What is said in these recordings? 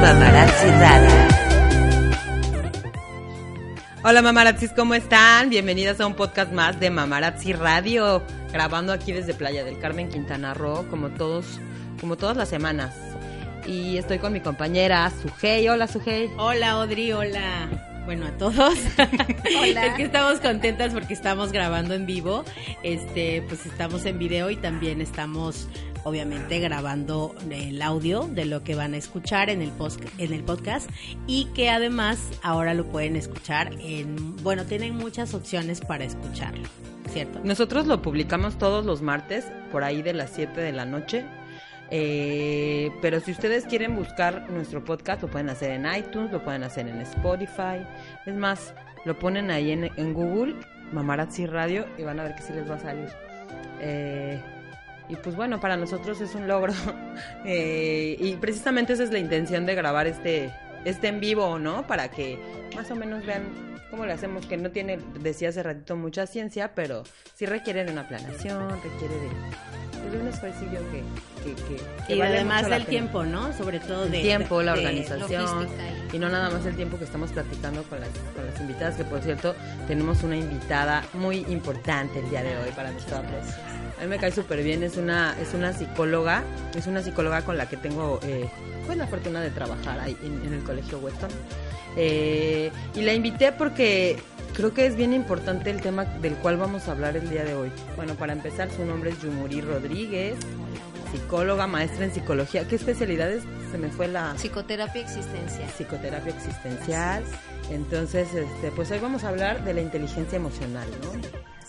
Mamarazzi Radio. Hola mamarazzis, ¿cómo están? Bienvenidas a un podcast más de Mamarazzi Radio, grabando aquí desde Playa del Carmen, Quintana Roo, como todos, como todas las semanas. Y estoy con mi compañera Sujei. Hola Sujei. Hola Audrey, hola. Bueno, a todos. Hola. Es que estamos contentas porque estamos grabando en vivo. Este, pues estamos en video y también estamos obviamente grabando el audio de lo que van a escuchar en el post, en el podcast y que además ahora lo pueden escuchar en bueno, tienen muchas opciones para escucharlo, ¿cierto? Nosotros lo publicamos todos los martes, por ahí de las 7 de la noche. Eh, pero si ustedes quieren buscar nuestro podcast, lo pueden hacer en iTunes, lo pueden hacer en Spotify. Es más, lo ponen ahí en, en Google, Mamarazzi Radio, y van a ver que sí les va a salir. Eh, y pues bueno, para nosotros es un logro. Eh, y precisamente esa es la intención de grabar este, este en vivo, ¿no? Para que más o menos vean cómo le hacemos, que no tiene, decía hace ratito, mucha ciencia, pero sí requiere de una planación, requiere de, de un esfuercillo que, que, que, que Y vale además la del tiempo, ¿no? Sobre todo El de tiempo, la de- organización logística y no nada más el tiempo que estamos platicando con las, con las invitadas, que por cierto tenemos una invitada muy importante el día de hoy para nosotros. A mí me cae súper bien, es una, es una psicóloga, es una psicóloga con la que tengo eh, pues, la fortuna de trabajar ahí en, en el Colegio Weston. Eh, y la invité porque creo que es bien importante el tema del cual vamos a hablar el día de hoy. Bueno, para empezar, su nombre es Yumuri Rodríguez, psicóloga, maestra en psicología. ¿Qué especialidades? Se me fue la Psicoterapia existencial. psicoterapia existencial. Entonces, este, pues hoy vamos a hablar de la inteligencia emocional, ¿no?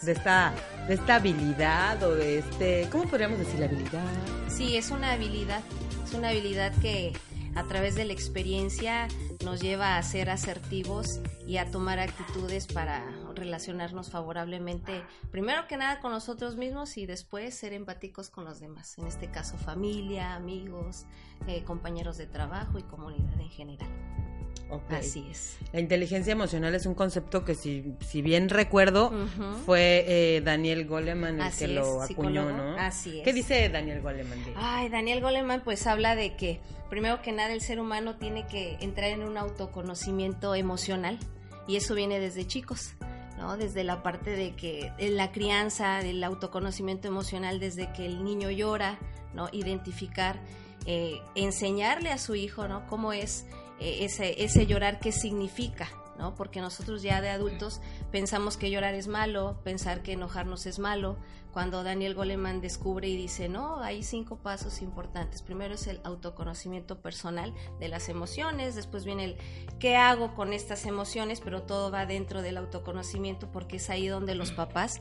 De esta, de esta habilidad o de este, ¿cómo podríamos decir la habilidad? Sí, es una habilidad, es una habilidad que a través de la experiencia nos lleva a ser asertivos y a tomar actitudes para relacionarnos favorablemente, primero que nada con nosotros mismos y después ser empáticos con los demás, en este caso familia, amigos, eh, compañeros de trabajo y comunidad en general. Así es. La inteligencia emocional es un concepto que si, si bien recuerdo fue eh, Daniel Goleman el Así que lo acuñó, psicólogo. ¿no? Así es. ¿Qué dice Daniel Goleman? de- Ay, Daniel Goleman pues habla de que primero que nada el ser humano tiene que entrar en un autoconocimiento emocional y eso viene desde chicos, ¿no? Desde la parte de que en la crianza, del autoconocimiento emocional desde que el niño llora, ¿no? Identificar, eh, enseñarle a su hijo, ¿no? Cómo es ese, ese llorar, qué significa, ¿no? Porque nosotros ya de adultos pensamos que llorar es malo, pensar que enojarnos es malo, cuando Daniel Goleman descubre y dice, no, hay cinco pasos importantes. Primero es el autoconocimiento personal de las emociones, después viene el qué hago con estas emociones, pero todo va dentro del autoconocimiento porque es ahí donde los papás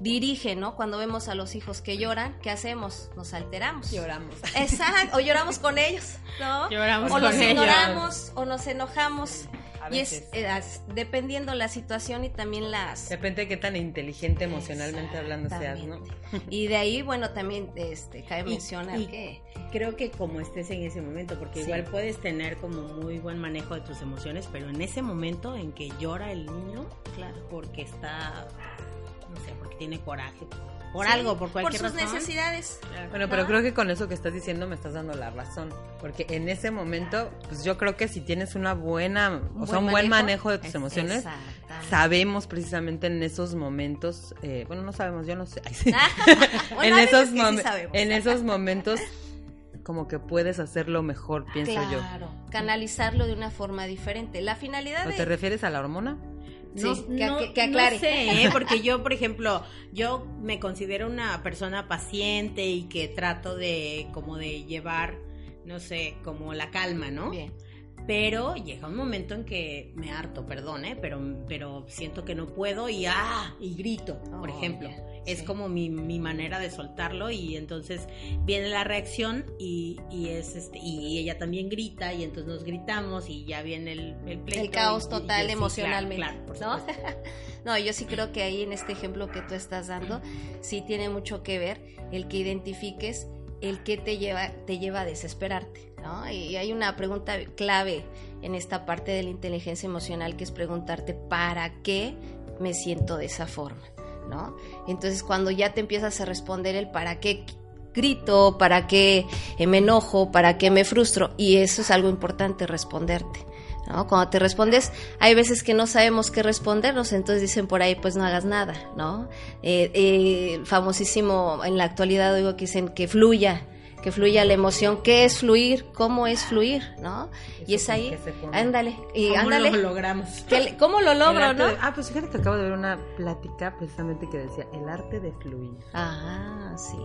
dirigen, ¿no? Cuando vemos a los hijos que lloran, ¿qué hacemos? Nos alteramos. Lloramos. Exacto, o lloramos con ellos, ¿no? Lloramos o con los ellos. ignoramos o nos enojamos. A Y es veces. eh, dependiendo la situación y también las Depende de qué tan inteligente emocionalmente hablando seas, ¿no? Y de ahí, bueno, también este, cabe Y- mencionar y que creo que como estés en ese momento, porque Sí. igual puedes tener como muy buen manejo de tus emociones, pero en ese momento en que llora el niño, Claro. porque está, no sé, porque tiene coraje, por Sí, algo, por cualquier por sus razón. necesidades. Bueno, pero ¿no? creo que con eso que estás diciendo me estás dando la razón. Porque en ese momento, pues yo creo que si tienes una buena, o sea, un buen manejo de tus Es- emociones, sabemos precisamente en esos momentos, eh, bueno, no sabemos, yo no sé. Ay, sí. Bueno, en esos veces que sí en esos momentos como que puedes hacerlo mejor, pienso yo. Claro, canalizarlo de una forma diferente. La finalidad ¿O de... te refieres a la hormona? Sí, que- que- que aclare. No sé, ¿eh? porque yo, por ejemplo, yo me considero una persona paciente y que trato de como de llevar, no sé, como la calma, ¿no? Bien. pero llega un momento en que me harto, perdón, ¿eh? pero, pero siento que no puedo y ¡ah! y grito, por Oh, ejemplo. Es sí. como mi, mi manera de soltarlo y entonces viene la reacción y, y es este y ella también grita y entonces nos gritamos y ya viene el, el pleito. el caos y- total y- sí, emocionalmente, Claro, ¿no? no, yo sí creo que ahí en este ejemplo que tú estás dando, sí tiene mucho que ver el que identifiques el que te lleva, te lleva a desesperarte, ¿no? Y hay una pregunta clave en esta parte de la inteligencia emocional que es preguntarte ¿para qué me siento de esa forma? ¿No? Entonces cuando ya te empiezas a responder el para qué grito, para qué eh, me enojo, para qué me frustro, y eso es algo importante responderte. ¿no? Cuando te respondes, hay veces que no sabemos qué respondernos, entonces dicen por ahí, pues no hagas nada, ¿no? Eh, eh, famosísimo en la actualidad digo que dicen que fluya, que fluya la emoción. ¿Qué es fluir? ¿Cómo es fluir? ¿no? y es ahí, ándale, y ¿Cómo ándale. lo logramos? ¿Qué le- ¿Cómo lo logro, no? de- ah, pues fíjate que acabo de ver una plática precisamente que decía el arte de fluir. Ah, sí.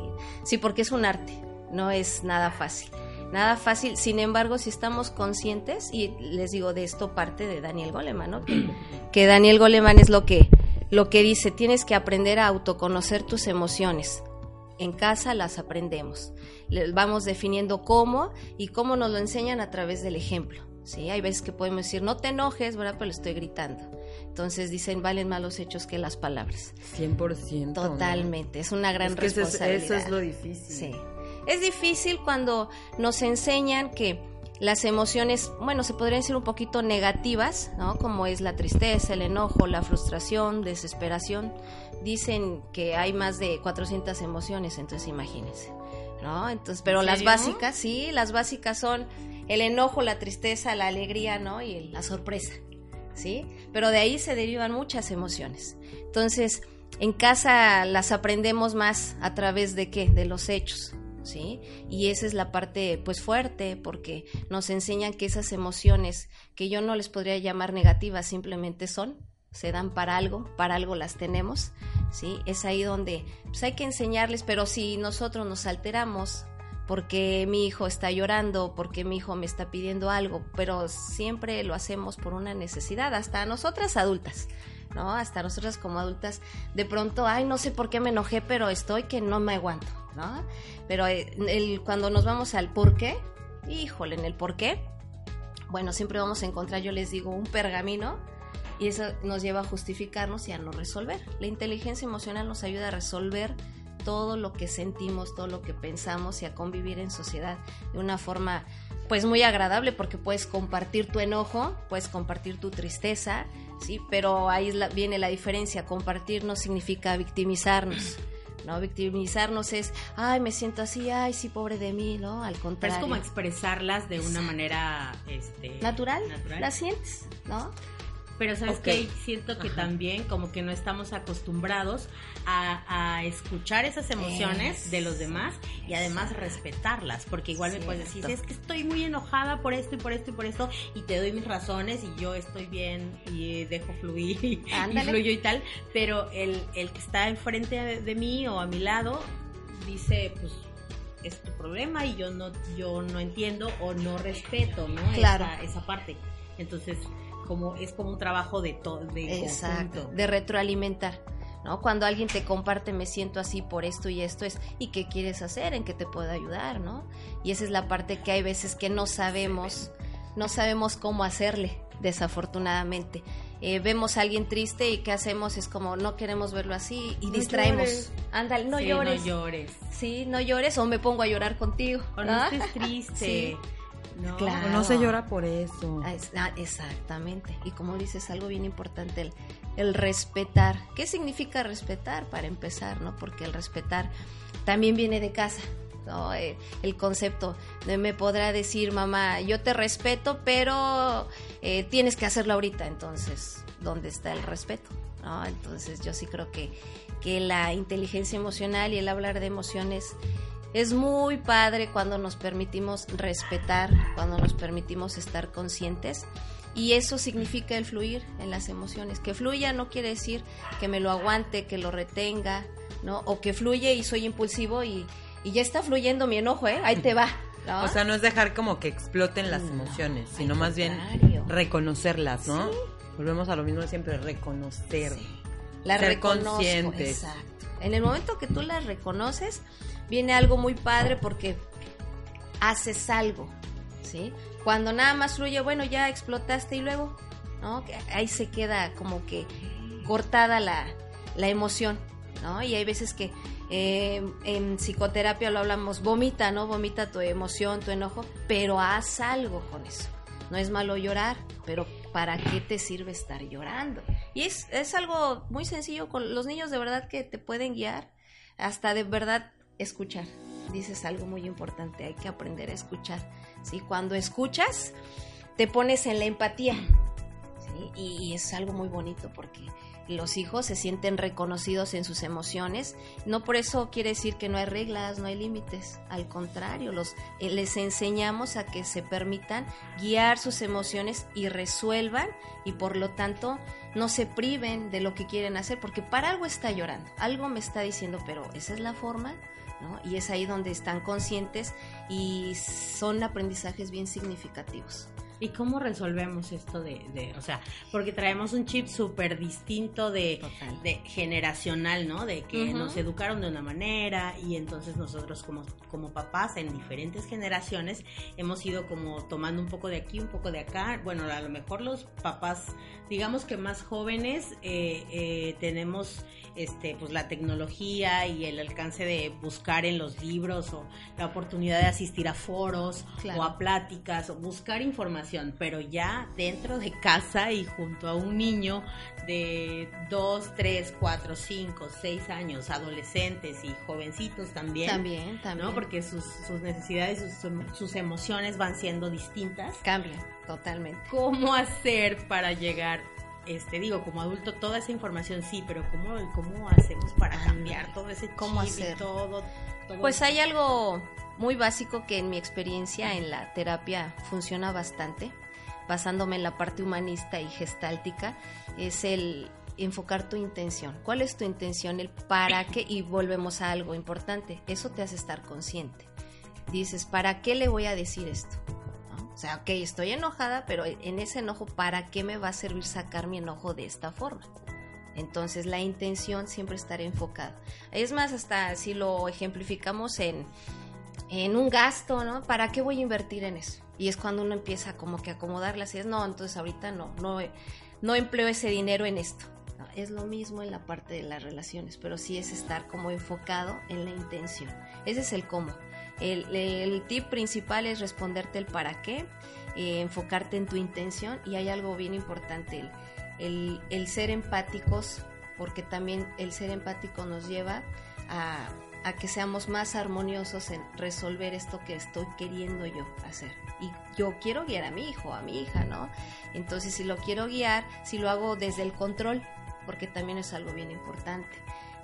Sí, porque es un arte, no es nada fácil. Nada fácil, sin embargo, si estamos conscientes, y les digo de esto parte de Daniel Goleman, ¿no? Que, que Daniel Goleman es lo que, lo que dice, tienes que aprender a autoconocer tus emociones. En casa las aprendemos. Vamos definiendo cómo y cómo nos lo enseñan a través del ejemplo. ¿sí? Hay veces que podemos decir, no te enojes, ¿verdad? Pero le estoy gritando. Entonces dicen, valen más los hechos que las palabras. 100%. ¿no? Totalmente, es una gran Es que eso es- responsabilidad. eso es lo difícil. Sí. Es difícil cuando nos enseñan que las emociones, bueno, se podrían decir un poquito negativas, ¿no? Como es la tristeza, el enojo, la frustración, desesperación. Dicen que hay más de 400 emociones, entonces imagínense, ¿no? Entonces, pero ¿En las básicas, sí, las básicas son el enojo, la tristeza, la alegría, ¿no? Y la sorpresa, ¿sí? Pero de ahí se derivan muchas emociones. Entonces, en casa las aprendemos más a través de qué? De los hechos, ¿sí? Y esa es la parte pues fuerte porque nos enseñan que esas emociones que yo no les podría llamar negativas, simplemente son, se dan para algo, para algo las tenemos, ¿sí? Es ahí donde pues hay que enseñarles, pero si nosotros nos alteramos porque mi hijo está llorando, porque mi hijo me está pidiendo algo, pero siempre lo hacemos por una necesidad, hasta nosotras adultas, ¿no? Hasta nosotras como adultas, de pronto, ay, no sé por qué me enojé, pero estoy que no me aguanto, ¿no? Pero eh, cuando nos vamos al por qué, híjole, en el por qué, bueno, siempre vamos a encontrar, yo les digo, un pergamino y eso nos lleva a justificarnos y a no resolver. La inteligencia emocional nos ayuda a resolver todo lo que sentimos, todo lo que pensamos y a convivir en sociedad de una forma pues muy agradable porque puedes compartir tu enojo, puedes compartir tu tristeza, sí, pero ahí viene la diferencia, compartir no significa victimizarnos. ¿no? Victimizarnos es, ay, me siento así, ay, sí, pobre de mí, ¿no? Al Pero contrario. es como expresarlas de una manera este, natural, natural. la sientes, ¿no? Pero sabes Ok. que siento que Ajá. también como que no estamos acostumbrados a, a escuchar esas emociones Es- de los demás y además respetarlas, porque igual me puedes decir, es que estoy muy enojada por esto y por esto y por esto y te doy mis razones y yo estoy bien y dejo fluir y, fluyo y tal, pero el, el que está enfrente de, de mí o a mi lado dice, pues es tu problema y yo no yo no entiendo o no respeto, ¿no? Claro. Esa, esa parte. Entonces, como es como un trabajo de todo de Exacto, conjunto. de retroalimentar. ¿no? Cuando alguien te comparte, me siento así por esto y esto es, ¿y qué quieres hacer? ¿En qué te puedo ayudar? ¿no? Y esa es la parte que hay veces que no sabemos, no sabemos cómo hacerle, desafortunadamente. Eh, vemos a alguien triste y ¿qué hacemos? Es como, no queremos verlo así y No distraemos. Ándale, no Sí, llores. No llores. Sí, no llores o me pongo a llorar contigo. O no ¿ah? estés triste. Sí. No. Claro. O no se llora por eso. Ah, exactamente. Y como dices, algo bien importante, el, el respetar. ¿Qué significa respetar para empezar? ¿no? Porque el respetar también viene de casa. ¿no? Eh, el concepto de me podrá decir mamá, yo te respeto, pero eh, tienes que hacerlo ahorita. Entonces, ¿dónde está el respeto? ¿no? Entonces, yo sí creo que, que la inteligencia emocional y el hablar de emociones es muy padre cuando nos permitimos respetar, cuando nos permitimos estar conscientes. Y eso significa el fluir en las emociones. Que fluya no quiere decir que me lo aguante, que lo retenga, ¿no? O que fluye y soy impulsivo y, y ya está fluyendo mi enojo, ¿eh? Ahí te va, ¿no? O sea, no es dejar como que exploten las No, emociones, sino más bien reconocerlas, ¿no? Volvemos a lo mismo de siempre, reconocer. Sí. La Ser reconozco. Exacto. En el momento que tú las reconoces, viene algo muy padre porque haces algo, ¿sí? Cuando nada más fluye, bueno, ya explotaste y luego, ¿no? Ahí se queda como que cortada la, la emoción, ¿no? Y hay veces que eh, en psicoterapia lo hablamos, vomita, ¿no? Vomita tu emoción, tu enojo, pero haz algo con eso. No es malo llorar, pero ¿para qué te sirve estar llorando? Y es, es algo muy sencillo con los niños de verdad que te pueden guiar hasta de verdad escuchar. Dices algo muy importante, hay que aprender a escuchar. ¿sí? Cuando escuchas, te pones en la empatía. y es algo muy bonito porque los hijos se sienten reconocidos en sus emociones. No por eso quiere decir que no hay reglas, no hay límites. Al contrario, los, eh, les enseñamos a que se permitan guiar sus emociones y resuelvan y por lo tanto no se priven de lo que quieren hacer porque para algo está llorando, algo me está diciendo, pero esa es la forma. ¿No? Y es ahí donde están conscientes y son aprendizajes bien significativos. ¿Y cómo resolvemos esto de, de o sea, porque traemos un chip súper distinto de, de generacional, ¿no? De que nos educaron de una manera y entonces nosotros como, como papás en diferentes generaciones hemos ido como tomando un poco de aquí, un poco de acá. Bueno, a lo mejor los papás, digamos que más jóvenes, eh, eh, tenemos este, pues la tecnología y el alcance de buscar en los libros o la oportunidad de asistir a foros Claro. o a pláticas o buscar información, pero ya dentro de casa y junto a un niño de 2, 3, 4, 5, 6 años, adolescentes y jovencitos también, También, también. ¿no? Porque sus, sus necesidades, sus, sus emociones van siendo distintas. cambia totalmente. ¿Cómo hacer para llegar, este, digo, como adulto, toda esa información sí, pero ¿cómo, cómo hacemos para Ándale. cambiar todo ese ¿Cómo chip y hacer? todo, todo Pues hay algo muy básico que en mi experiencia en la terapia funciona bastante, basándome en la parte humanista y gestáltica, es el enfocar tu intención. ¿Cuál es tu intención? El para qué y volvemos a algo importante. Eso te hace estar consciente. Dices, ¿para qué le voy a decir esto? O sea, ok, estoy enojada, pero en ese enojo, ¿para qué me va a servir sacar mi enojo de esta forma? Entonces la intención siempre estará enfocada. Es más, hasta si lo ejemplificamos en, en un gasto, ¿no? ¿Para qué voy a invertir en eso? Y es cuando uno empieza como que a acomodarlas y es, no, entonces ahorita no, no, no empleo ese dinero en esto. Es lo mismo en la parte de las relaciones, pero sí es estar como enfocado en la intención. Ese es el cómo. El, el tip principal es responderte el para qué, eh, enfocarte en tu intención y hay algo bien importante, el, el, el ser empáticos, porque también el ser empático nos lleva a, a que seamos más armoniosos en resolver esto que estoy queriendo yo hacer. Y yo quiero guiar a mi hijo, a mi hija, ¿no? Entonces, si lo quiero guiar, si lo hago desde el control, porque también es algo bien importante.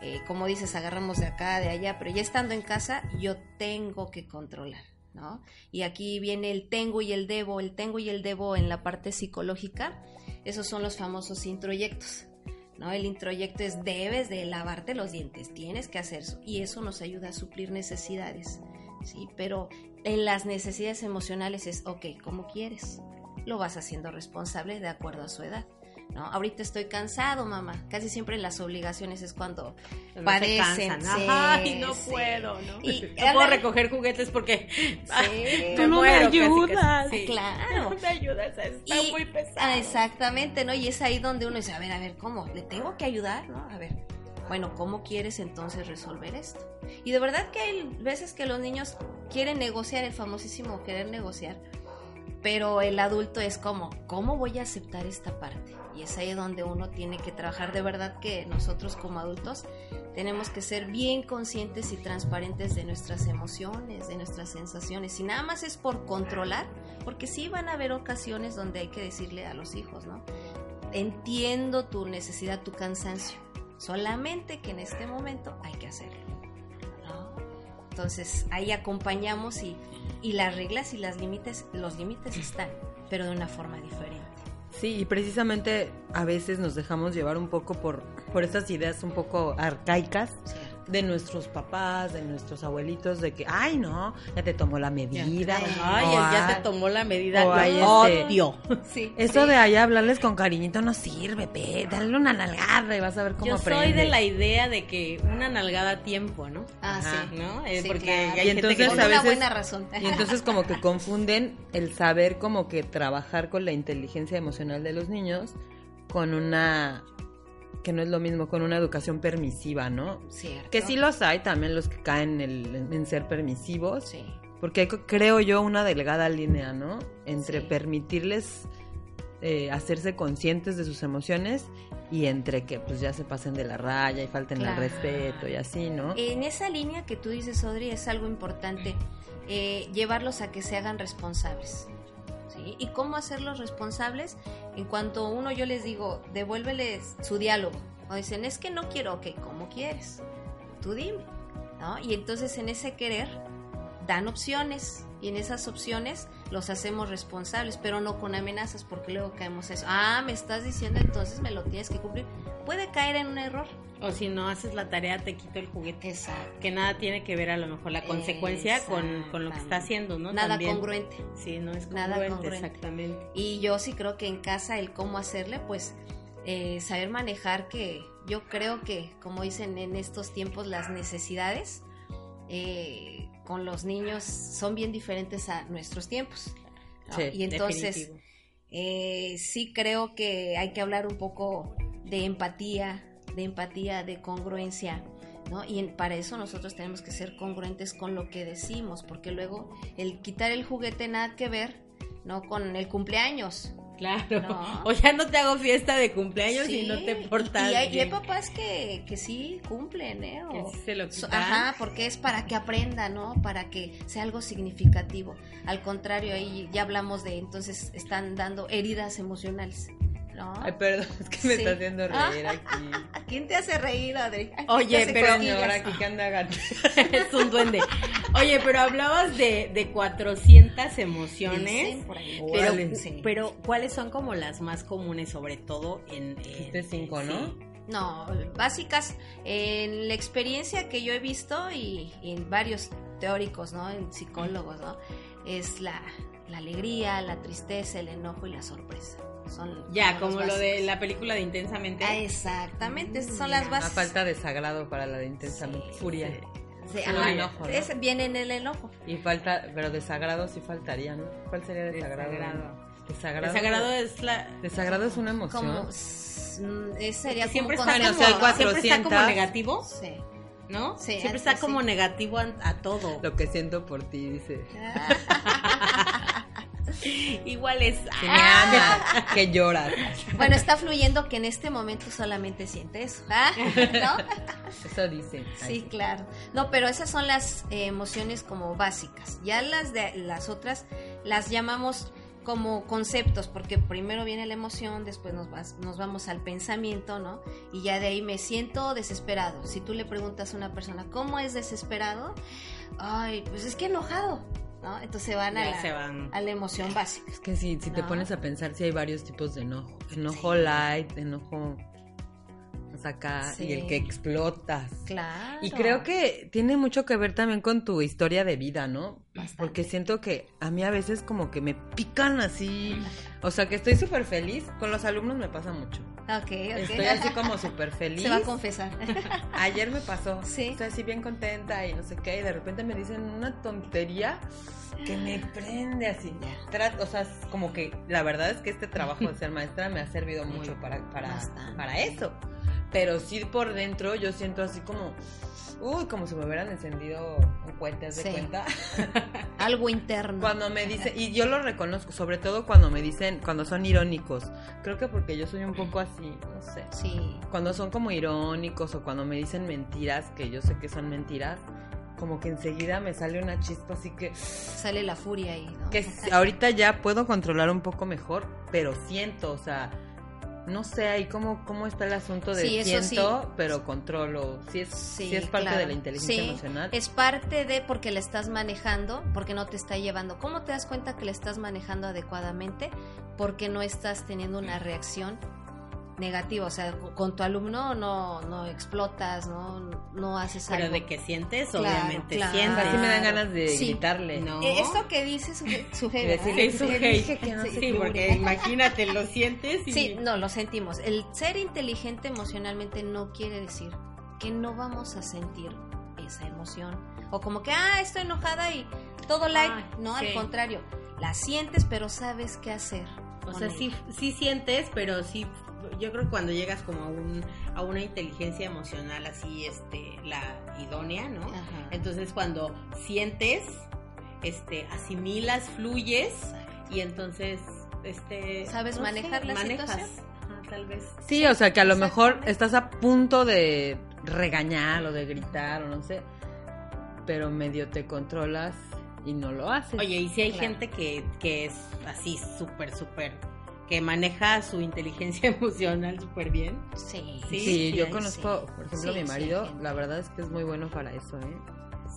Eh, como dices, agarramos de acá, de allá, pero ya estando en casa, yo tengo que controlar, ¿no? Y aquí viene el tengo y el debo, el tengo y el debo en la parte psicológica, esos son los famosos introyectos. ¿No? El introyecto es debes de lavarte los dientes, tienes que hacer eso y eso nos ayuda a suplir necesidades. Pero en las necesidades emocionales es, ok, ¿cómo quieres? Lo vas haciendo responsable de acuerdo a su edad. ¿No? Ahorita estoy cansado, mamá. Casi siempre las obligaciones es cuando se padecen. Sí, Ay, no sí. puedo, ¿no? Y- no puedo recoger juguetes porque Sí. me muero casi, casi. Sí. Claro. No me ayudas, está Y- muy pesado. Exactamente, ¿no? Y es ahí donde uno dice, a ver, a ver, ¿cómo? ¿Le tengo que ayudar? ¿No? A ver, bueno, ¿cómo quieres entonces resolver esto? Y de verdad que hay veces que los niños quieren negociar, el famosísimo querer negociar, pero el adulto es como, ¿cómo voy a aceptar esta parte? Y es ahí donde uno tiene que trabajar de verdad que nosotros como adultos tenemos que ser bien conscientes y transparentes de nuestras emociones, de nuestras sensaciones. Y nada más es por controlar, porque sí van a haber ocasiones donde hay que decirle a los hijos, ¿no? Entiendo tu necesidad, tu cansancio. Solamente que en este momento hay que hacerlo. Entonces ahí acompañamos y, y las reglas y las límites, los límites están, pero de una forma diferente. Sí, y precisamente a veces nos dejamos llevar un poco por, por estas ideas un poco arcaicas de nuestros papás, de nuestros abuelitos, de que, ay, no, ya te tomó la medida. Ay, o, ya "Ah, te tomó la medida. o este- odio. Sí. Eso sí. de allá hablarles con cariñito no sirve, pe, dale una nalgada y vas a ver cómo Yo aprende. soy de la idea de que una nalgada a tiempo, ¿no? Ah, Ajá. sí. ¿No? Eh, Sí, porque claro. hay Y gente entonces que a una veces- buena razón. Y entonces como que confunden el saber como que trabajar con la inteligencia emocional de los niños con una que no es lo mismo con una educación permisiva, ¿no? Cierto. Que sí los hay también los que caen en, el- en ser permisivos, Sí. porque hay, creo yo una delgada línea, ¿no? Entre Sí. permitirles eh, hacerse conscientes de sus emociones y entre que pues ya se pasen de la raya y falten Claro. el respeto y así, ¿no? En esa línea que tú dices, Audrey, es algo importante, eh, llevarlos a que se hagan responsables. ¿Y cómo hacerlos responsables? En cuanto uno yo les digo, devuélveles su diálogo. O dicen, es que no quiero, ok, ¿cómo quieres? Tú dime. ¿no? Y entonces en ese querer dan opciones y en esas opciones los hacemos responsables, pero no con amenazas porque luego caemos eso. Ah, me estás diciendo entonces me lo tienes que cumplir. Puede caer en un error. O si no haces la tarea, te quito el juguete. Exacto. Que nada tiene que ver a lo mejor la consecuencia con, con lo que está haciendo, ¿no? Nada También. congruente. Sí, no es Nada congruente, congruente. exactamente. Y yo sí creo que en casa el cómo hacerle, pues eh, saber manejar que yo creo que, como dicen en estos tiempos, las necesidades eh, con los niños son bien diferentes a nuestros tiempos. ¿no? Sí, y entonces eh, sí creo que hay que hablar un poco de empatía, de empatía, de congruencia. ¿No? Y en- para eso nosotros tenemos que ser congruentes con lo que decimos, porque luego el quitar el juguete nada que ver, ¿no? Con el cumpleaños. Claro. No. O ya no te hago fiesta de cumpleaños Sí, y no te portas Y hay, y hay bien. papás que, que sí cumplen, ¿eh? O- Que sí se lo so- quitan. Ajá, porque es para que aprenda, ¿no? Para que sea algo significativo. Al contrario, ahí ya hablamos de, entonces están dando heridas emocionales, ¿no? Ay, perdón, es que me Sí. está haciendo reír aquí. ¿A quién te hace reír, Adri? Oye, pero. Señora aquí que anda gato. es un duende. Oye, pero hablabas de, de 400 emociones. Dicen por ahí. Pero. Sí. pero, ¿cuáles son como las más comunes, sobre todo en... en- De cinco, ¿no? sí. No, básicas en la experiencia que yo he visto y, y en varios teóricos, ¿no? En psicólogos, ¿no? Es la, la alegría, la tristeza, el enojo y la sorpresa. Son Ya, como lo de la película de Intensamente. Ah, exactamente, esas son Mm, las bases. Una falta de sagrado para la de intensamente Sí, furia. Sí, ajá, enojo, ¿no? es- viene en el enojo. Y falta, pero desagrado sí faltaría, ¿no? ¿Cuál sería desagrado? Desagrado. Desagrado. Desagrado es la... Desagrado es una emoción. Como, mm, es- sería siempre como está, como, siempre está como 400. negativo, Sí. ¿no? Sí, siempre está sí. como negativo a, a todo. Lo que siento por ti, dice. Igual es... Que me amas, que lloras. Bueno, está fluyendo que en este momento solamente siente eso. ¿ah? ¿No? Eso dice. Sí, claro. No, pero esas son las eh, emociones como básicas. Ya las de las otras las llamamos como conceptos, porque primero viene la emoción, después nos, vas- nos vamos al pensamiento, ¿no? Y ya de ahí me siento desesperado. Si tú le preguntas a una persona, ¿cómo es desesperado? Ay, pues es que enojado, ¿no? Entonces van a la, se van. a la emoción básica. Es que si, si te pones a pensar, si hay varios tipos de enojo. Enojo light, enojo acá, Sí. y el que explotas. Claro. Y creo que tiene mucho que ver también con tu historia de vida, ¿no? Bastante. Porque siento que a mí a veces como que me pican así. O sea, que estoy súper feliz. Con los alumnos me pasa mucho. Ok, ok. Estoy así como súper feliz. Se va a confesar. Ayer me pasó. Sí. Estoy así bien contenta y no sé qué. Y de repente me dicen una tontería que me prende así. O sea, como que la verdad es que este trabajo de ser maestra me ha servido mucho para, para, para eso. Pero sí por dentro yo siento así como, uy, como si me hubieran encendido un cohete, ¿haz de Sí. cuenta? Algo interno. Cuando me dicen, y yo lo reconozco, sobre todo cuando me dicen, cuando son irónicos. Creo que porque yo soy un poco así, no sé. Sí. Cuando son como irónicos o cuando me dicen mentiras, que yo sé que son mentiras, como que enseguida me sale una chispa así que, Sale la furia ahí, ¿no? que ahorita ya puedo controlar un poco mejor, pero siento, o sea, no sé ahí cómo, cómo está el asunto de Sí, siento, sí. pero controlo. Si es, Sí, es parte claro. de la inteligencia Sí, emocional. Es parte de porque la estás manejando, porque no te está llevando. ¿Cómo te das cuenta que la estás manejando adecuadamente? Porque no estás teniendo una reacción negativo, o sea, con tu alumno no, no explotas, no, no haces algo. Pero de que sientes, Claro, obviamente claro. sientes. Así me dan ganas de Sí. gritarle. No. Eh, esto que dice su, su jefe, decirle, ¿verdad? "Su Le hate". dije que no se Sí, porque imagínate, lo sientes y... Sí, no, lo sentimos. El ser inteligente emocionalmente no quiere decir que no vamos a sentir esa emoción. O como que, ah, estoy enojada y todo light. Ay, no, sí. al contrario. La sientes, pero sabes qué hacer. O sea, ella. sí, sí sientes, pero sí, yo creo que cuando llegas como a, un, a una inteligencia emocional así, este, la idónea, ¿no? Ajá. Entonces cuando sientes, este, asimilas, fluyes y entonces, este... ¿Sabes manejar la manejas. situación? Ajá, tal vez. Sí, o sea, que a lo mejor estás a punto de regañar o de gritar o no sé, pero medio te controlas y no lo haces. Oye, y si hay Claro. gente que, que es así súper, súper, que maneja su inteligencia emocional súper bien. Sí, sí, sí, yo sí, conozco, por ejemplo, Sí, mi marido, la verdad es que es muy bueno para eso, ¿eh?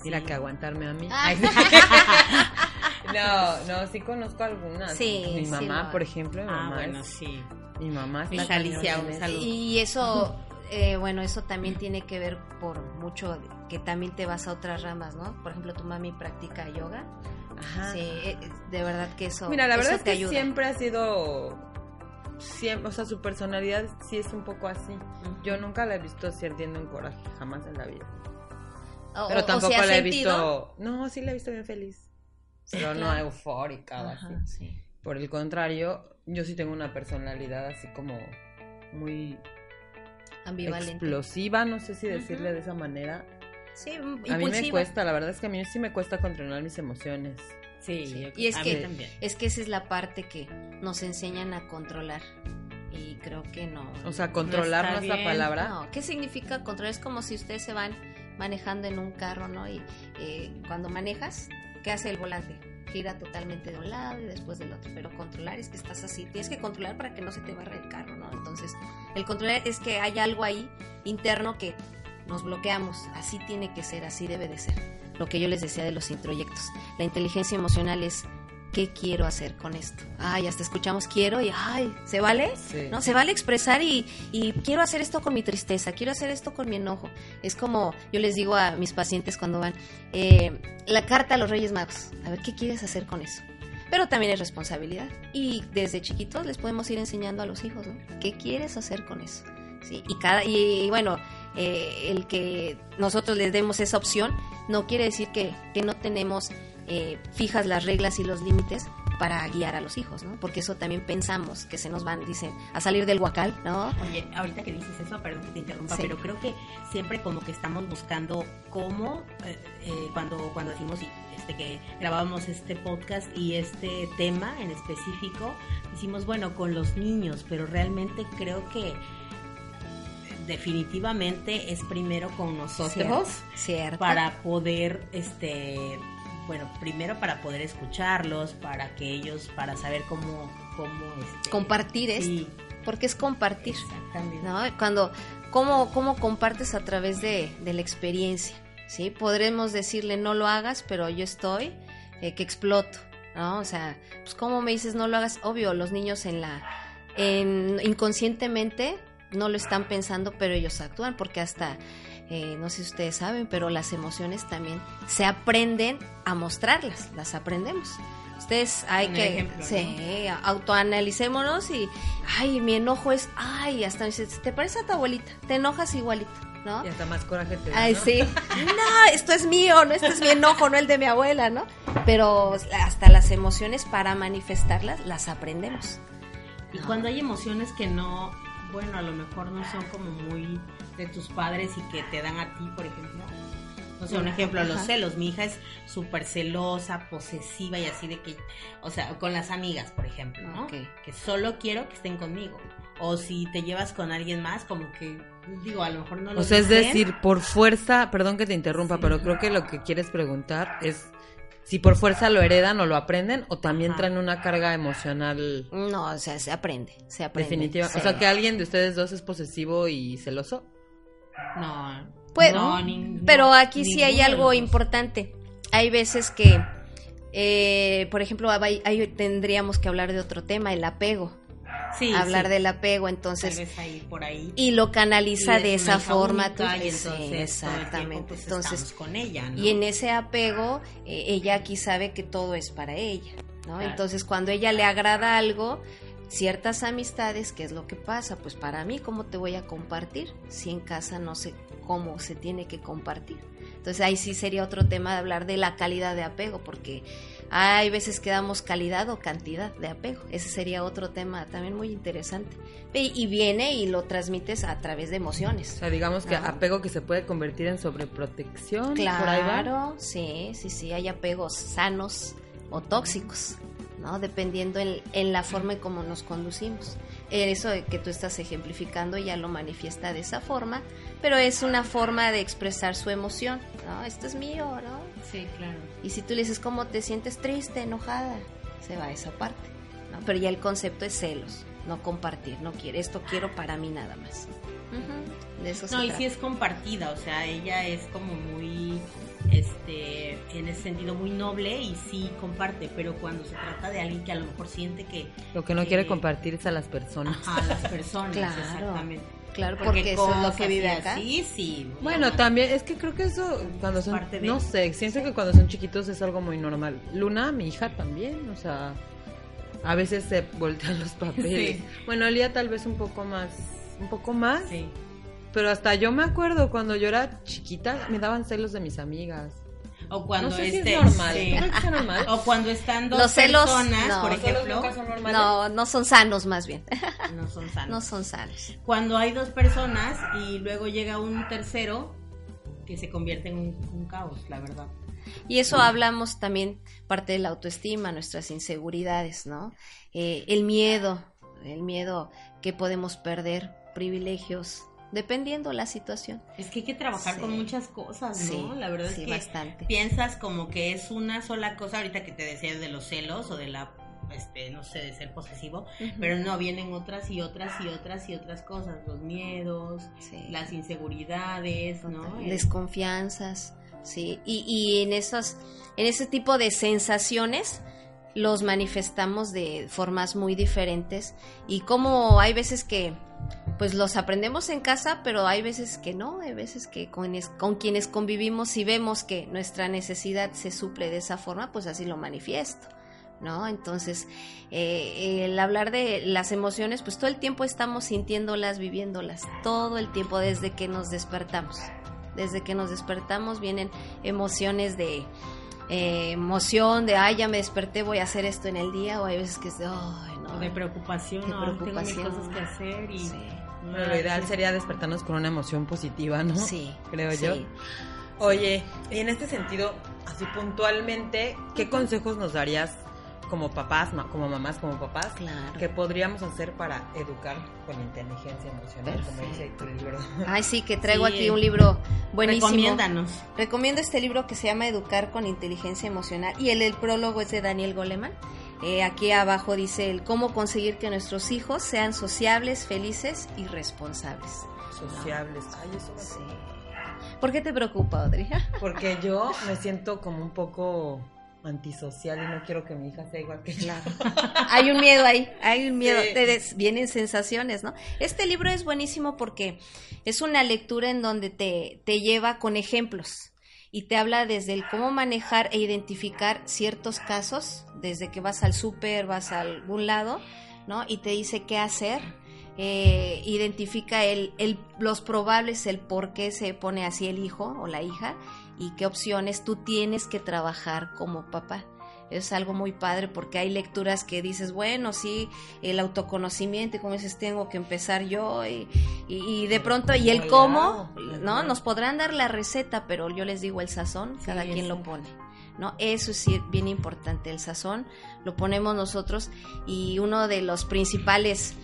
Mira Sí. que aguantarme a mí. Ah. Ay, no, no, sí conozco algunas. Sí, mi mamá, por ejemplo, mi Ah, mamá bueno, es- sí. mi mamá Mi está Alicia, un saludo. eso. Y eso, eh, bueno, eso también tiene que ver por mucho que también te vas a otras ramas, ¿no? Por ejemplo, tu mami practica yoga. Ajá. Sí, eh, de verdad que eso. Mira, la eso verdad es que ayuda. siempre ha sido. Siempre, o sea, su personalidad sí es un poco así. Yo nunca la he visto sintiendo un coraje, jamás en la vida. O- Pero o tampoco la he sentido- visto. No, sí la he visto bien feliz. Pero no eufórica o Ajá, así. sí. Por el contrario, yo sí tengo una personalidad así como muy Ambivalente. explosiva, no sé si decirle de esa manera. Sí, A mí me impulsiva. cuesta, la verdad es que a mí sí me cuesta controlar mis emociones. Sí, Sí. Y es que- también. Es que esa es la parte que nos enseñan a controlar. Y creo que no. O sea, controlar no, está es la palabra. No, ¿qué significa controlar? Es como si ustedes se van manejando en un carro, ¿no? Y eh, cuando manejas, ¿qué hace el volante? Gira totalmente de un lado y después del otro. Pero controlar es que estás así. Tienes que controlar para que no se te barre el carro, ¿no? Entonces, el controlar es que hay algo ahí interno que nos bloqueamos. Así tiene que ser, así debe de ser. Lo que yo les decía de los introyectos. La inteligencia emocional es. ¿Qué quiero hacer con esto? Ay, hasta escuchamos quiero y ay, ¿se vale? Sí. No, se vale expresar y, y quiero hacer esto con mi tristeza, quiero hacer esto con mi enojo. Es como yo les digo a mis pacientes cuando van, eh, la carta a los Reyes Magos, a ver qué quieres hacer con eso. Pero también es responsabilidad. Y desde chiquitos les podemos ir enseñando a los hijos, ¿no? ¿Qué quieres hacer con eso? Sí, y, cada, y, y bueno, eh, el que nosotros les demos esa opción no quiere decir que, que no tenemos eh, fijas las reglas y los límites para guiar a los hijos, ¿no? Porque eso también pensamos que se nos van, dicen, a salir del huacal, ¿no? Oye, ahorita que dices eso, perdón que te interrumpa, Sí. pero creo que siempre como que estamos buscando cómo, eh, eh, cuando, cuando decimos este, que grabábamos este podcast y este tema en específico, decimos, bueno, con los niños, pero realmente creo que definitivamente es primero con nosotros Cierto. para poder este bueno primero para poder escucharlos para que ellos para saber cómo cómo este, Compartir esto, sí, porque es compartir, exactamente ¿no? Cuando, ¿cómo, cómo compartes a través de, de la experiencia? ¿Sí? Podremos decirle no lo hagas, pero yo estoy, eh, que exploto, ¿no? O sea, pues ¿cómo me dices no lo hagas? Obvio, los niños en la, en, inconscientemente no lo están pensando, pero ellos actúan, porque hasta, eh, no sé si ustedes saben, pero las emociones también se aprenden a mostrarlas, las aprendemos. Ustedes hay que, ejemplo, sí, autoanalicémonos y, ay, mi enojo es, ay, hasta me dices, ¿te parece a tu abuelita? Te enojas igualito, ¿no? Y hasta más coraje te da, Ay, ¿no? sí. No, esto es mío, no, este es mi enojo, no el de mi abuela, ¿no? Pero hasta las emociones para manifestarlas las aprendemos. Y No. cuando hay emociones que no, bueno, a lo mejor no son como muy de tus padres y que te dan a ti, por ejemplo. O sea, un ejemplo, los celos. Mi hija es súper celosa, posesiva y así de que, o sea, con las amigas, por ejemplo, ¿no? Ok. Que solo quiero que estén conmigo. O si te llevas con alguien más, como que, digo, a lo mejor no lo O sea, es decir, por fuerza, perdón que te interrumpa, Sí. pero creo que lo que quieres preguntar es si por fuerza lo heredan o lo aprenden o también Ajá. traen una carga emocional No, o sea, se aprende, se aprende. definitiva. Sí. O sea, que alguien de ustedes dos es posesivo y celoso. No. Pues, no, nin- Pero no, aquí sí hay algo importante. Hay veces que, eh, por ejemplo, ahí, ahí tendríamos que hablar de otro tema, el apego. Sí, hablar sí. del apego, entonces vez ahí, por ahí. y lo canaliza Y de esa forma tú- y entonces, tiempo, exactamente pues, entonces con ella, ¿no? y en ese apego eh, ella aquí sabe que todo es para ella no Claro. entonces cuando ella le agrada algo ciertas amistades qué es lo que pasa pues para mí cómo te voy a compartir si en casa no sé cómo se tiene que compartir entonces ahí sí sería otro tema de hablar de la calidad de apego porque hay veces que damos calidad o cantidad de apego ese sería otro tema también muy interesante y, y viene y lo transmites a través de O emociones sea, digamos que Ajá. apego que se puede convertir en sobreprotección. Por ahí va. Claro, sí, sí, sí, hay apegos sanos o tóxicos, ¿no? Dependiendo en, en la forma en cómo nos conducimos. Eso de que tú estás ejemplificando ya lo manifiesta de esa forma, pero es una forma de expresar su emoción, ¿no? Esto es mío, ¿no? Sí, claro. Y si tú le dices cómo te sientes triste, enojada, se va a esa parte, ¿no? Pero ya el concepto es celos, no compartir, no quiero, esto quiero para mí nada más. Ujú, De eso se No, y trata. sí es compartida, o sea, ella es como muy, este, en ese sentido muy noble y sí comparte, pero cuando se trata de alguien que a lo mejor siente que, Lo que no que- quiere compartir es a las personas. ajá, las personas, Claro. exactamente. Claro, porque, eso es lo que vive acá. así, sí. Bueno, también es que creo que eso cuando son Parte de- no sé, siento que cuando son chiquitos es algo muy normal. Luna, mi hija también, o sea, a veces se voltean los papeles. Sí. Bueno, Elia tal vez un poco más, un poco más, Sí. Pero hasta yo me acuerdo cuando yo era chiquita me daban celos de mis amigas. O cuando no sé este, si es normal, sí. ¿tú crees que sea normal? O cuando están dos Los celos, personas, no. por Los celos ejemplo, nunca son normales. No, no son sanos más bien. no son sanos. No son sanos. Cuando hay dos personas y luego llega un tercero que se convierte en un, un caos, la verdad. Y eso hablamos también parte de la autoestima, nuestras inseguridades, ¿no? Eh, el miedo, el miedo que podemos perder, privilegios, dependiendo la situación. Es que hay que trabajar Sí. con muchas cosas, ¿no? Sí, la verdad sí, es que bastante. piensas como que es una sola cosa, ahorita que te decía de los celos o de la, este, no sé, de ser posesivo, pero no, vienen otras y otras y otras y otras cosas, los miedos, Sí. las inseguridades, ¿no? Desconfianzas, sí, y, y en esos, en ese tipo de sensaciones los manifestamos de formas muy diferentes y como hay veces que pues los aprendemos en casa, pero hay veces que no, hay veces que con, es- con quienes convivimos y vemos que nuestra necesidad se suple de esa forma, pues así lo manifiesto. ¿No? Entonces, eh, el hablar de las emociones, pues todo el tiempo estamos sintiéndolas, viviéndolas, todo el tiempo desde que nos despertamos. Desde que nos despertamos vienen emociones de eh, emoción, de ay, ya me desperté, voy a hacer esto en el día, o hay veces que es de ay, no. de preocupación, De tengo mil cosas que hacer y... Sí. Lo ideal sería despertarnos con una emoción positiva, ¿no? Sí, Creo sí. yo. Oye, y en este sentido, así puntualmente, ¿qué consejos nos darías como papás, como mamás, como papás, Claro. que podríamos hacer para educar con inteligencia emocional, como dice tu libro? Ay, sí, que traigo Sí. aquí un libro buenísimo. Recomiéndanos. Recomiendo este libro que se llama Educar con Inteligencia Emocional y el, el prólogo es de Daniel Goleman. Eh, aquí abajo dice el cómo conseguir que nuestros hijos sean sociables, felices y responsables. Sociables. Ay, eso me Sí. ¿Por qué te preocupa, Audrey? Porque yo me siento como un poco antisocial y no quiero que mi hija sea igual que yo. hay un miedo ahí, hay un miedo, Sí. te des- vienen sensaciones, ¿no? Este libro es buenísimo porque es una lectura en donde te, te lleva con ejemplos y te habla desde el cómo manejar e identificar ciertos casos, desde que vas al súper, vas a algún lado, ¿no? Y te dice qué hacer, eh, identifica el, el- los probables, el por qué se pone así el hijo o la hija y qué opciones tú tienes que trabajar como papá. Es algo muy padre porque hay lecturas que dices, bueno, sí, el autoconocimiento y como dices, tengo que empezar yo y, y- y de pronto, y el cómo, ¿no? Nos podrán dar la receta, pero yo les digo el sazón, cada Sí, quien lo pone. ¿No? Eso sí es bien importante, el sazón lo ponemos nosotros y uno de los principales,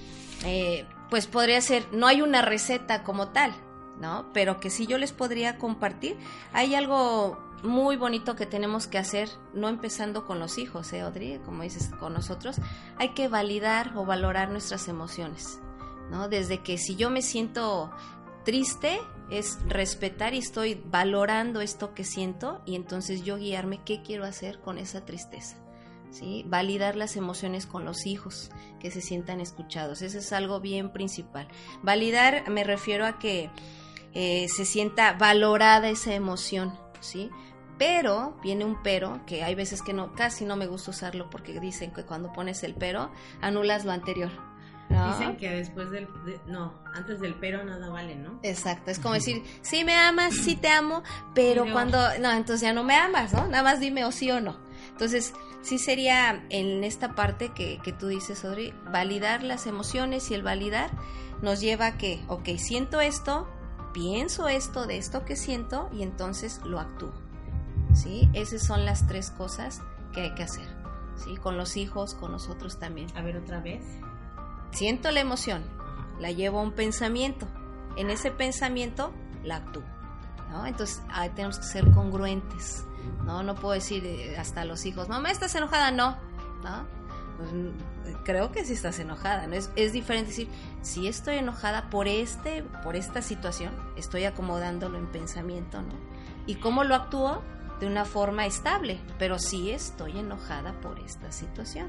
eh, pues podría ser, no hay una receta como tal, ¿no? Pero que sí yo les podría compartir. Hay algo muy bonito que tenemos que hacer, no empezando con los hijos, ¿eh, Audrey? Como dices, con nosotros. Hay que validar o valorar nuestras emociones, ¿no? Desde que si yo me siento triste, es respetar y estoy valorando esto que siento y entonces yo guiarme qué quiero hacer con esa tristeza. ¿sí? Validar las emociones con los hijos, que se sientan escuchados. Eso es algo bien principal. Validar me refiero a que eh, se sienta valorada esa emoción, ¿sí? Pero, viene un pero, que hay veces que no, casi no me gusta usarlo porque dicen que cuando pones el pero, anulas lo anterior. ¿no? Dicen que después del... de- no, antes del pero nada vale, ¿no? Exacto, es como decir, sí me amas, sí te amo, pero Pero- cuando, no, entonces ya no me amas, ¿no? Nada más dime o sí o no. Entonces, sí sería en esta parte que, que tú dices, Audrey, validar las emociones y el validar nos lleva a que, ok, siento esto, pienso esto de esto que siento y entonces lo actúo. ¿Sí? Esas son las tres cosas que hay que hacer. ¿Sí? Con los hijos, con nosotros también. A ver, otra vez. Siento la emoción, la llevo a un pensamiento. En ese pensamiento la actúo. ¿no? Entonces ahí tenemos que ser congruentes. No, no puedo decir eh, hasta a los hijos, mamá, ¿estás enojada? No. ¿no? Pues, mm, creo que sí estás enojada. ¿no? Es, es diferente decir, si estoy enojada por, este, por esta situación, estoy acomodándolo en pensamiento. ¿no? ¿Y cómo lo actúo? De una forma estable, pero sí estoy enojada por esta situación.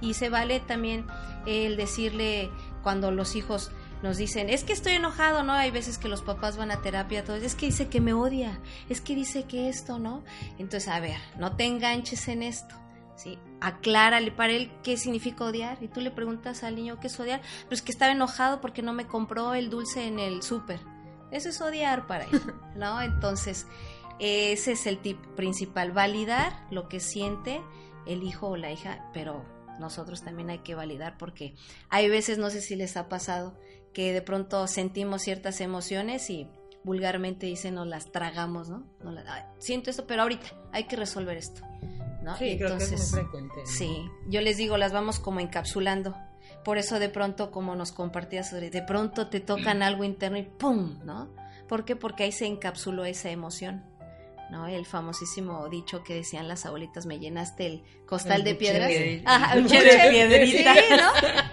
Y se vale también el decirle cuando los hijos nos dicen, es que estoy enojado, ¿no? Hay veces que los papás van a terapia, todo, es que dice que me odia, es que dice que esto, ¿no? Entonces, a ver, no te enganches en esto, ¿sí? Aclárale para él qué significa odiar. Y tú le preguntas al niño qué es odiar, pues que estaba enojado porque no me compró el dulce en el súper. Eso es odiar para él, ¿no? Entonces, ese es el tip principal, validar lo que siente el hijo o la hija, pero nosotros también hay que validar porque hay veces, no sé si les ha pasado, que de pronto sentimos ciertas emociones y vulgarmente dicen nos las tragamos, ¿no? No la- ay, siento esto, pero ahorita hay que resolver esto, ¿no? Sí, creo que es muy frecuente. Sí, yo les digo, las vamos como encapsulando. Por eso de pronto, como nos compartías, de pronto te tocan algo interno y ¡pum! ¿no? ¿Por qué? Porque ahí se encapsuló esa emoción. ¿No? El famosísimo dicho que decían las abuelitas, me llenaste el costal El de piedras. de- Ajá, el buche de piedrita. Sí, ¿no?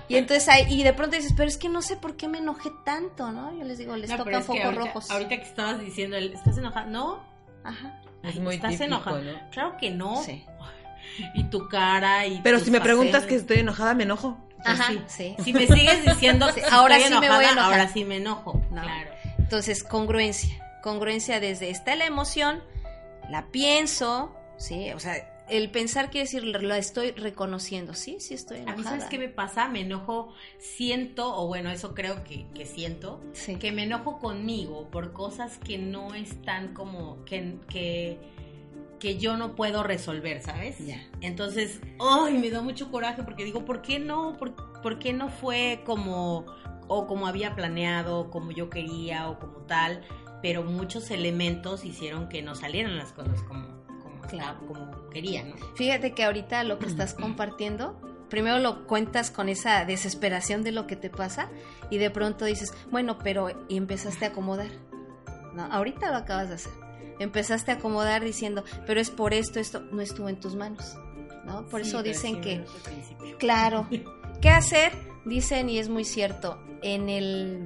Y entonces ahí, y de pronto dices, pero es que no sé por qué me enojé tanto, ¿no? Yo les digo, les No, que focos ahorita, rojos. Ahorita que estabas diciendo, el, ¿estás enojada? No. Ajá. Es Ay, muy ¿Estás típico, enojada? ¿no? Claro que no. Sí. Y tu cara y Pero si me preguntas que estoy enojada, me enojo. Ajá, sí. sí. Si me sigues diciendo que ahora estoy sí me voy a enojar. ahora sí me enojo. No. Claro. Entonces, congruencia. Congruencia desde está la emoción, la pienso, ¿sí? O sea, el pensar quiere decir, la estoy reconociendo, ¿sí? Sí estoy A enojada. mí, ¿sabes qué me pasa? Me enojo, siento, o bueno, eso creo que, que siento, Sí. que me enojo conmigo por cosas que no están como, que, que, que yo no puedo resolver, ¿sabes? Ya. Entonces, ¡ay! me da mucho coraje porque digo, ¿por qué no? ¿Por, por qué no fue como, o como había planeado, como yo quería, o como tal? Pero muchos elementos hicieron que no salieran las cosas como, como, Claro. como quería, ¿no? Fíjate que ahorita lo que estás compartiendo, primero lo cuentas con esa desesperación de lo que te pasa y de pronto dices, bueno, pero y empezaste a acomodar. No, ahorita lo acabas de hacer. Empezaste a acomodar diciendo, pero es por esto, esto no estuvo en tus manos. ¿no? Por Sí, eso dicen que. Claro. ¿Qué hacer? Dicen, y es muy cierto, en el,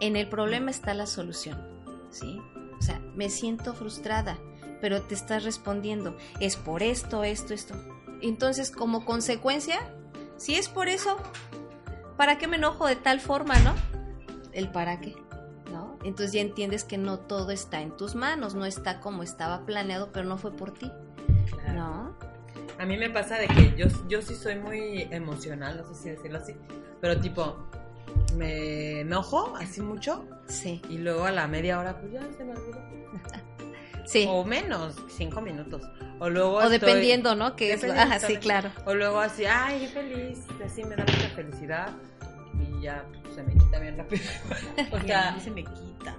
en el problema está la solución. ¿Sí? O sea, me siento frustrada, pero te estás respondiendo, es por esto, esto, esto. Entonces, como consecuencia, si es por eso, ¿para qué me enojo de tal forma, no? El para qué, ¿no? Entonces ya entiendes que no todo está en tus manos, no está como estaba planeado, pero no fue por ti, Claro. ¿no? A mí me pasa de que yo, yo sí soy muy emocional, no sé si decirlo así, pero tipo, me enojo así mucho Sí, y luego a la media hora, pues ya se me olvidó. sí. O menos, cinco minutos. O luego O estoy- dependiendo, ¿no? Que es, ajá, sí, claro. O luego así, ay, qué feliz, así me da mucha felicidad y ya pues, se me quita bien rápido. o sea, mí se me quita.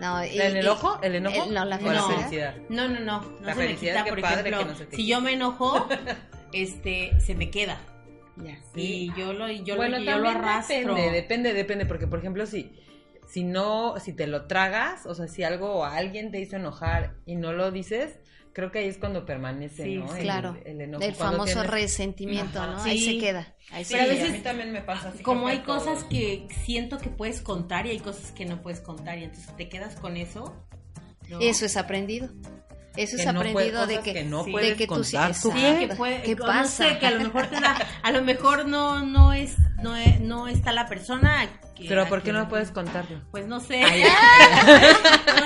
No, y- ¿el y- enojo? ¿El enojo? el- no, la O la felicidad. No, no, no. No La se me felicidad, quita, qué por ejemplo, no si yo me enojo, este, se me queda. Ya. Y yo lo, yo bueno, lo, yo lo también arrastro. depende, depende, depende, porque por ejemplo, si, si no, si te lo tragas, o sea, si algo o alguien te hizo enojar y no lo dices, creo que ahí es cuando permanece, Sí, ¿no? sí. El- Claro. El, enojo. El famoso tienes- resentimiento, Ajá. ¿no? Sí. Ahí se queda. Ahí se Pero a queda. Sí, veces- a mí también me pasa así. Como hay cosas que siento que puedes contar y hay cosas que no puedes contar y entonces te quedas con eso. ¿no? Eso es aprendido. Eso es que no puede- aprendido de que, que no de puedes que tú sí- que puede, ¿Qué no pasa? sé, que a lo mejor te da, a lo mejor no, no es, no es- no está la persona. que- Pero ¿por qué quien- no puedes contarlo? Pues no sé. Ay,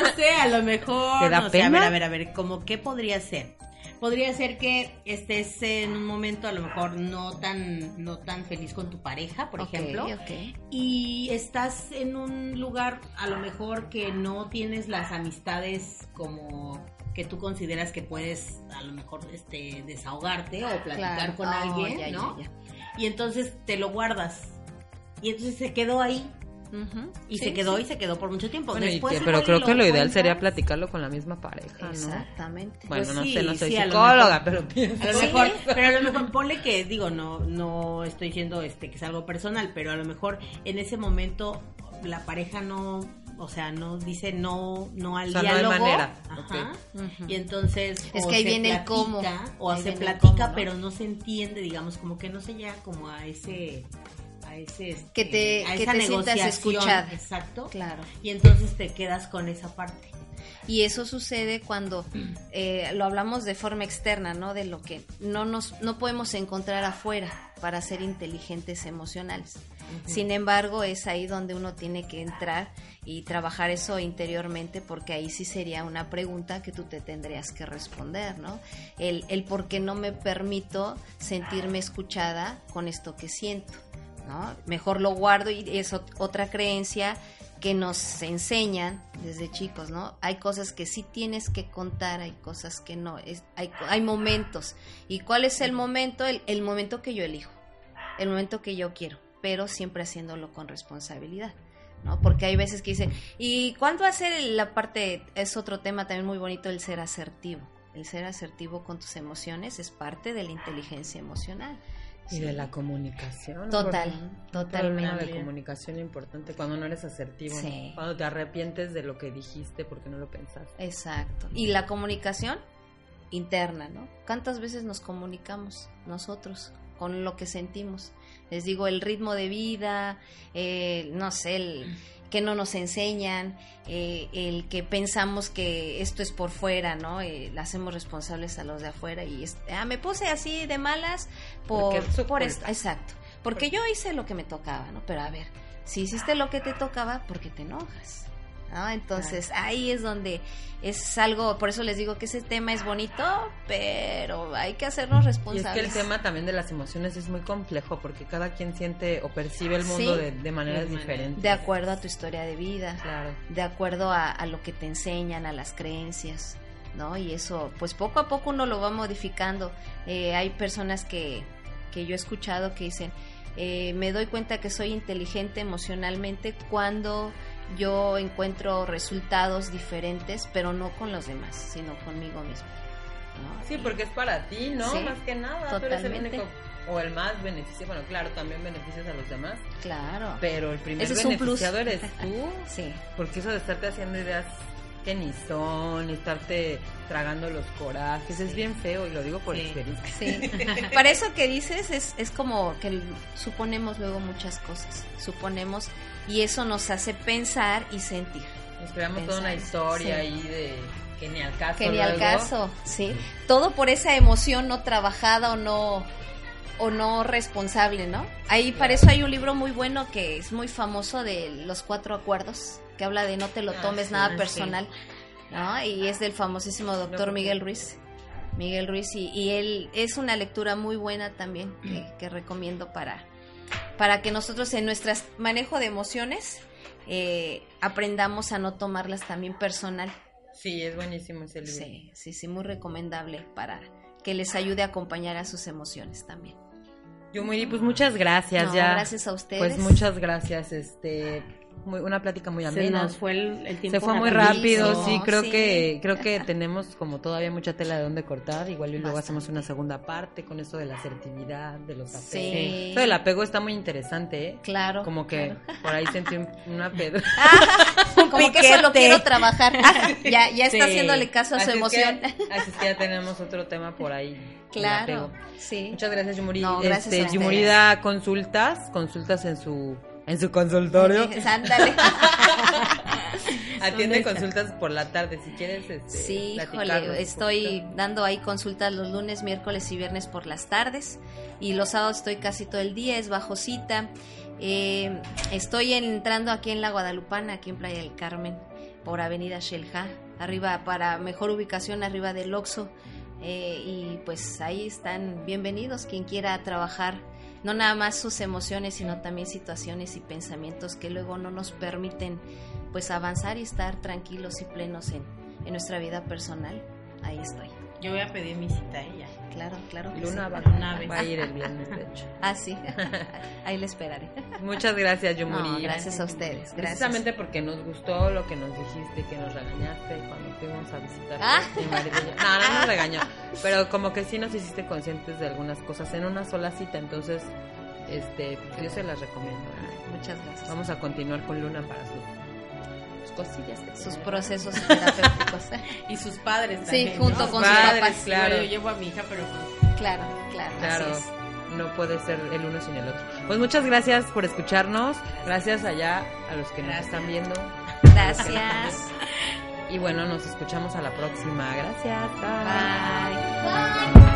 no sé, a lo mejor. ¿Te da no sé, a ver, pena? a ver, a ver, como qué podría ser. Podría ser que estés en un momento a lo mejor no tan, no tan feliz con tu pareja, por Ok, ejemplo, ok. y estás en un lugar a lo mejor que no tienes las amistades como que tú consideras que puedes a lo mejor este desahogarte o platicar Claro. con Oh, alguien, ya, ¿no? ya. Y entonces te lo guardas. Y entonces se quedó ahí y Sí, se quedó sí. y se quedó por mucho tiempo. Bueno, Después pero creo que lo ideal cuentas. sería platicarlo con la misma pareja, ¿no? Exactamente. Bueno, Pues no sí, sé, no soy psicóloga, pero pienso. A lo mejor, pero a lo mejor ponle que digo, no, no estoy diciendo este que es algo personal, pero a lo mejor en ese momento la pareja no, o sea, no dice no, no al O sea, no hay diálogo. manera. Ajá. Y entonces Es o que ahí se viene el cómo. o Ahí se platica, cómo, ¿no? pero no se entiende, digamos, como que no se llega como a ese a ese este, Que te- a que esa te sientas escuchada. Exacto. Claro. Y entonces te quedas con esa parte. Y eso sucede cuando eh, lo hablamos de forma externa, ¿no? De lo que no nos no podemos encontrar afuera para ser inteligentes emocionales. Sin embargo, es ahí donde uno tiene que entrar y trabajar eso interiormente, porque ahí sí sería una pregunta que tú te tendrías que responder, ¿no? El, el por qué no me permito sentirme escuchada con esto que siento, ¿no? Mejor lo guardo y es ot- otra creencia que nos enseñan desde chicos, ¿no? Hay cosas que sí tienes que contar, hay cosas que no, es, hay, hay momentos. ¿Y cuál es el momento? El, el momento que yo elijo, el momento que yo quiero, pero siempre haciéndolo con responsabilidad. ¿no? Porque hay veces que dicen, ¿y cuándo ser la parte? Es otro tema también muy bonito, el ser asertivo. El ser asertivo con tus emociones es parte de la inteligencia emocional. Y Sí. de la comunicación. Total, porque totalmente. Una de comunicación importante cuando no eres asertivo, Sí. cuando te arrepientes de lo que dijiste porque no lo pensaste. Exacto. Y la comunicación interna, ¿no? ¿Cuántas veces nos comunicamos nosotros con lo que sentimos? Les digo, el ritmo de vida, eh, no sé, el que no nos enseñan, eh, el que pensamos que esto es por fuera, ¿no? Eh, la hacemos responsables a los de afuera y es, ah, me puse así de malas por, por esto, exacto, porque yo hice lo que me tocaba, ¿no? Pero a ver, si hiciste lo que te tocaba, ¿por qué te enojas? ¿No? Entonces ahí es donde es algo, por eso les digo que ese tema es bonito, pero hay que hacernos Y es responsables. que el tema también de las emociones es muy complejo porque cada quien siente o percibe el mundo Sí. de, de maneras De diferentes. de acuerdo a tu historia de vida, Claro. de acuerdo a, a lo que te enseñan, a las creencias, ¿no? Y eso, pues poco a poco uno lo va modificando. Eh, hay personas que, que yo he escuchado que dicen, eh, me doy cuenta que soy inteligente emocionalmente cuando yo encuentro resultados diferentes, pero no con los demás, sino conmigo mismo. ¿no? Sí, porque es para ti, ¿no? Sí, más que nada. Tú eres el totalmente. único o el más beneficio. Bueno, claro, también beneficias a los demás. Claro. Pero el primer Ese es un plus. beneficiado eres tú. Sí. Porque eso de estarte haciendo ideas que ni son, y estarte tragando los corajes, es bien feo y lo digo por Sí. experiencia. Sí, para eso que dices es, es como que suponemos luego muchas cosas, suponemos y eso nos hace pensar y sentir. Nos creamos toda una Pensar, historia sí. ahí de que ni al caso. Que ni al luego. caso, sí. Todo por esa emoción no trabajada o no o no responsable, ¿no? Ahí para eso hay un libro muy bueno que es muy famoso de los cuatro acuerdos, que habla de no te lo Ah, tomes sí, nada sí. personal, ¿no? Y es del famosísimo doctor Miguel Ruiz. Miguel Ruiz y, y él es una lectura muy buena también que, que recomiendo para, para que nosotros en nuestro manejo de emociones eh, aprendamos a no tomarlas también personal. Sí, es buenísimo ese libro. Sí, sí, sí, muy recomendable para que les ayude a acompañar a sus emociones también. Yo muy, pues muchas gracias No, ya. gracias a ustedes. Pues muchas gracias, este, muy, una plática muy Se amena. nos fue el, el tiempo Se fue muy rápido, sí, creo sí. que creo que tenemos como todavía mucha tela de donde cortar, igual y luego Bastante. hacemos una segunda parte con eso de la asertividad, de los apegos. Sí. Eso del apego está muy interesante, ¿eh? Claro. Como que claro. por ahí sentí un- una pedra. Como que eso lo quiero trabajar. ya, ya está Sí. haciéndole caso a su Así es emoción. que- así es que ya tenemos otro tema por ahí. el claro. apego. Sí. Muchas gracias, Yumuri. No, gracias este, ustedes. Yumuri da consultas, consultas en su en su consultorio. Atiende consultas por la tarde, si quieres este, Sí, híjole, estoy dando ahí consultas los lunes, miércoles y viernes por las tardes y los sábados estoy casi todo el día, es bajo cita. Eh, estoy entrando aquí en la Guadalupana, aquí en Playa del Carmen, por Avenida Shelja, arriba para mejor ubicación, arriba del Oxo. Eh, y pues ahí están bienvenidos quien quiera trabajar no nada más sus emociones, sino también situaciones y pensamientos que luego no nos permiten pues avanzar y estar tranquilos y plenos en, en nuestra vida personal. Ahí estoy. Yo voy a pedir mi cita a ella. Claro, claro. que Luna sí. va, Luna va a ir el viernes, de hecho. Ah, sí. Ahí le esperaré. Muchas gracias, Yumuri. No, gracias a ustedes. Gracias. Precisamente porque nos gustó lo que nos dijiste, que nos regañaste cuando fuimos a visitar Ah. mi marido y yo. No, no nos regañó, pero como que sí nos hiciste conscientes de algunas cosas en una sola cita, entonces este yo se las recomiendo. Muchas gracias. Vamos a continuar con Luna para sus cosillas. Sus procesos terapéuticos. Y sus padres Sí, también. junto ¿no? con sus Padres, papás. Claro. claro. Yo llevo a mi hija, pero claro, claro. Claro, Así es. no puede ser el uno sin el otro. Pues muchas gracias por escucharnos, gracias allá a los que nos están viendo. Gracias. Y bueno, nos escuchamos a la próxima. Gracias. Bye. Grand